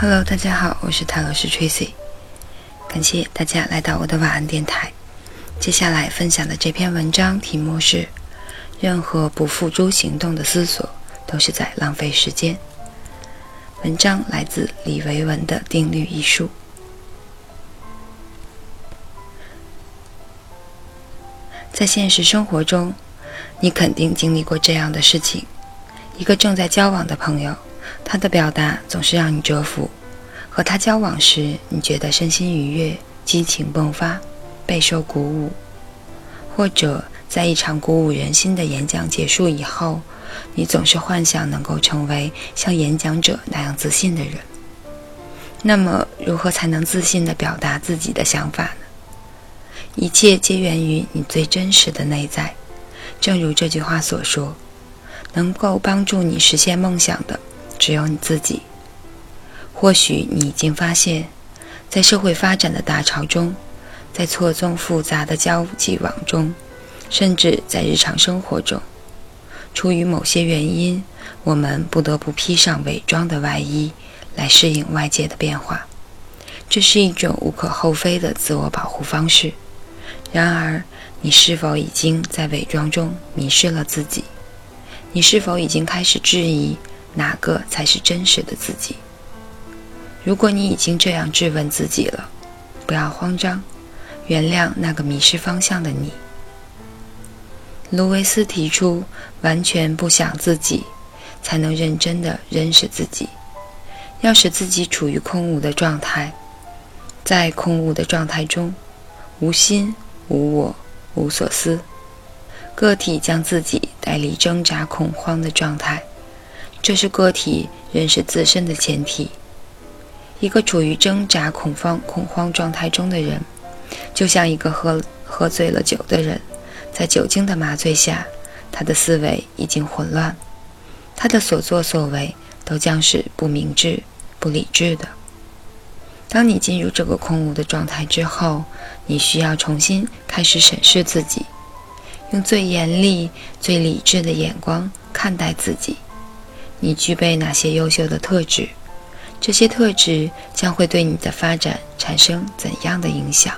Hello，大家好，我是塔罗师 Tracy，感谢大家来到我的晚安电台。接下来分享的这篇文章题目是：任何不付诸行动的思索都是在浪费时间。文章来自李维文的《定律》一书。在现实生活中，你肯定经历过这样的事情：一个正在交往的朋友。他的表达总是让你折服，和他交往时，你觉得身心愉悦、激情迸发、备受鼓舞；或者在一场鼓舞人心的演讲结束以后，你总是幻想能够成为像演讲者那样自信的人。那么，如何才能自信地表达自己的想法呢？一切皆源于你最真实的内在。正如这句话所说：“能够帮助你实现梦想的。”只有你自己。或许你已经发现，在社会发展的大潮中，在错综复杂的交际网中，甚至在日常生活中，出于某些原因，我们不得不披上伪装的外衣来适应外界的变化。这是一种无可厚非的自我保护方式。然而，你是否已经在伪装中迷失了自己？你是否已经开始质疑？哪个才是真实的自己？如果你已经这样质问自己了，不要慌张，原谅那个迷失方向的你。卢维斯提出，完全不想自己，才能认真的认识自己。要使自己处于空无的状态，在空无的状态中，无心、无我、无所思，个体将自己带离挣扎、恐慌的状态。这是个体认识自身的前提。一个处于挣扎、恐慌、恐慌状态中的人，就像一个喝喝醉了酒的人，在酒精的麻醉下，他的思维已经混乱，他的所作所为都将是不明智、不理智的。当你进入这个空无的状态之后，你需要重新开始审视自己，用最严厉、最理智的眼光看待自己。你具备哪些优秀的特质？这些特质将会对你的发展产生怎样的影响？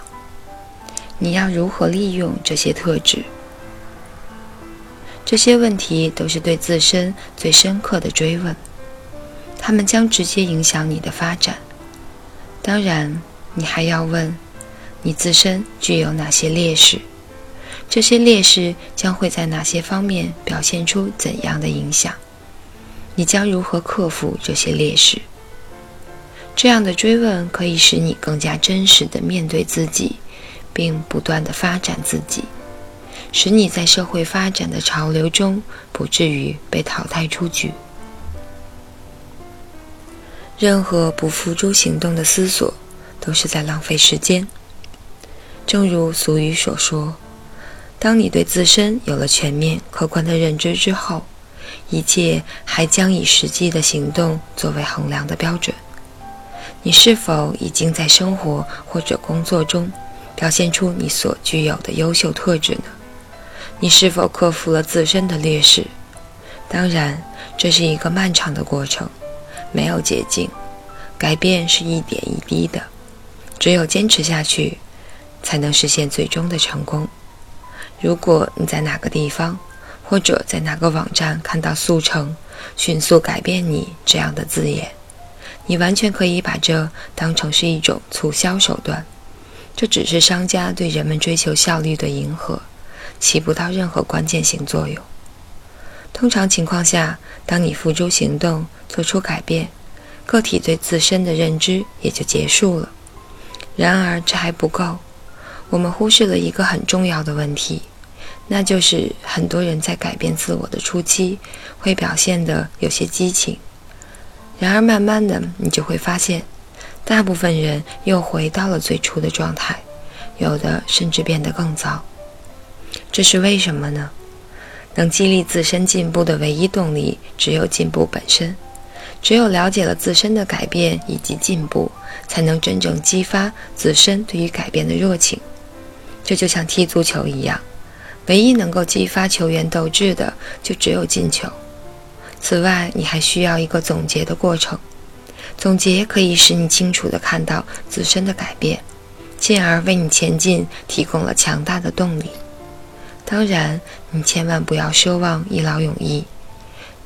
你要如何利用这些特质？这些问题都是对自身最深刻的追问，它们将直接影响你的发展。当然，你还要问：你自身具有哪些劣势？这些劣势将会在哪些方面表现出怎样的影响？你将如何克服这些劣势？这样的追问可以使你更加真实的面对自己，并不断的发展自己，使你在社会发展的潮流中不至于被淘汰出局。任何不付诸行动的思索，都是在浪费时间。正如俗语所说：“当你对自身有了全面客观的认知之后。”一切还将以实际的行动作为衡量的标准。你是否已经在生活或者工作中表现出你所具有的优秀特质呢？你是否克服了自身的劣势？当然，这是一个漫长的过程，没有捷径。改变是一点一滴的，只有坚持下去，才能实现最终的成功。如果你在哪个地方，或者在哪个网站看到“速成、迅速改变你”这样的字眼，你完全可以把这当成是一种促销手段。这只是商家对人们追求效率的迎合，起不到任何关键性作用。通常情况下，当你付诸行动、做出改变，个体对自身的认知也就结束了。然而，这还不够，我们忽视了一个很重要的问题。那就是很多人在改变自我的初期，会表现得有些激情，然而慢慢的，你就会发现，大部分人又回到了最初的状态，有的甚至变得更糟。这是为什么呢？能激励自身进步的唯一动力，只有进步本身。只有了解了自身的改变以及进步，才能真正激发自身对于改变的热情。这就像踢足球一样。唯一能够激发球员斗志的，就只有进球。此外，你还需要一个总结的过程。总结可以使你清楚地看到自身的改变，进而为你前进提供了强大的动力。当然，你千万不要奢望一劳永逸，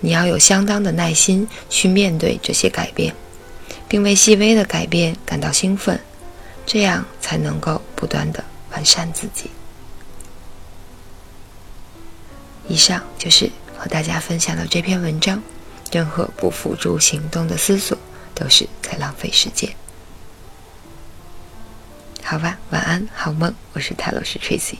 你要有相当的耐心去面对这些改变，并为细微的改变感到兴奋，这样才能够不断地完善自己。以上就是和大家分享的这篇文章。任何不付诸行动的思索，都是在浪费时间。好吧，晚安，好梦。我是泰罗斯 Tracy。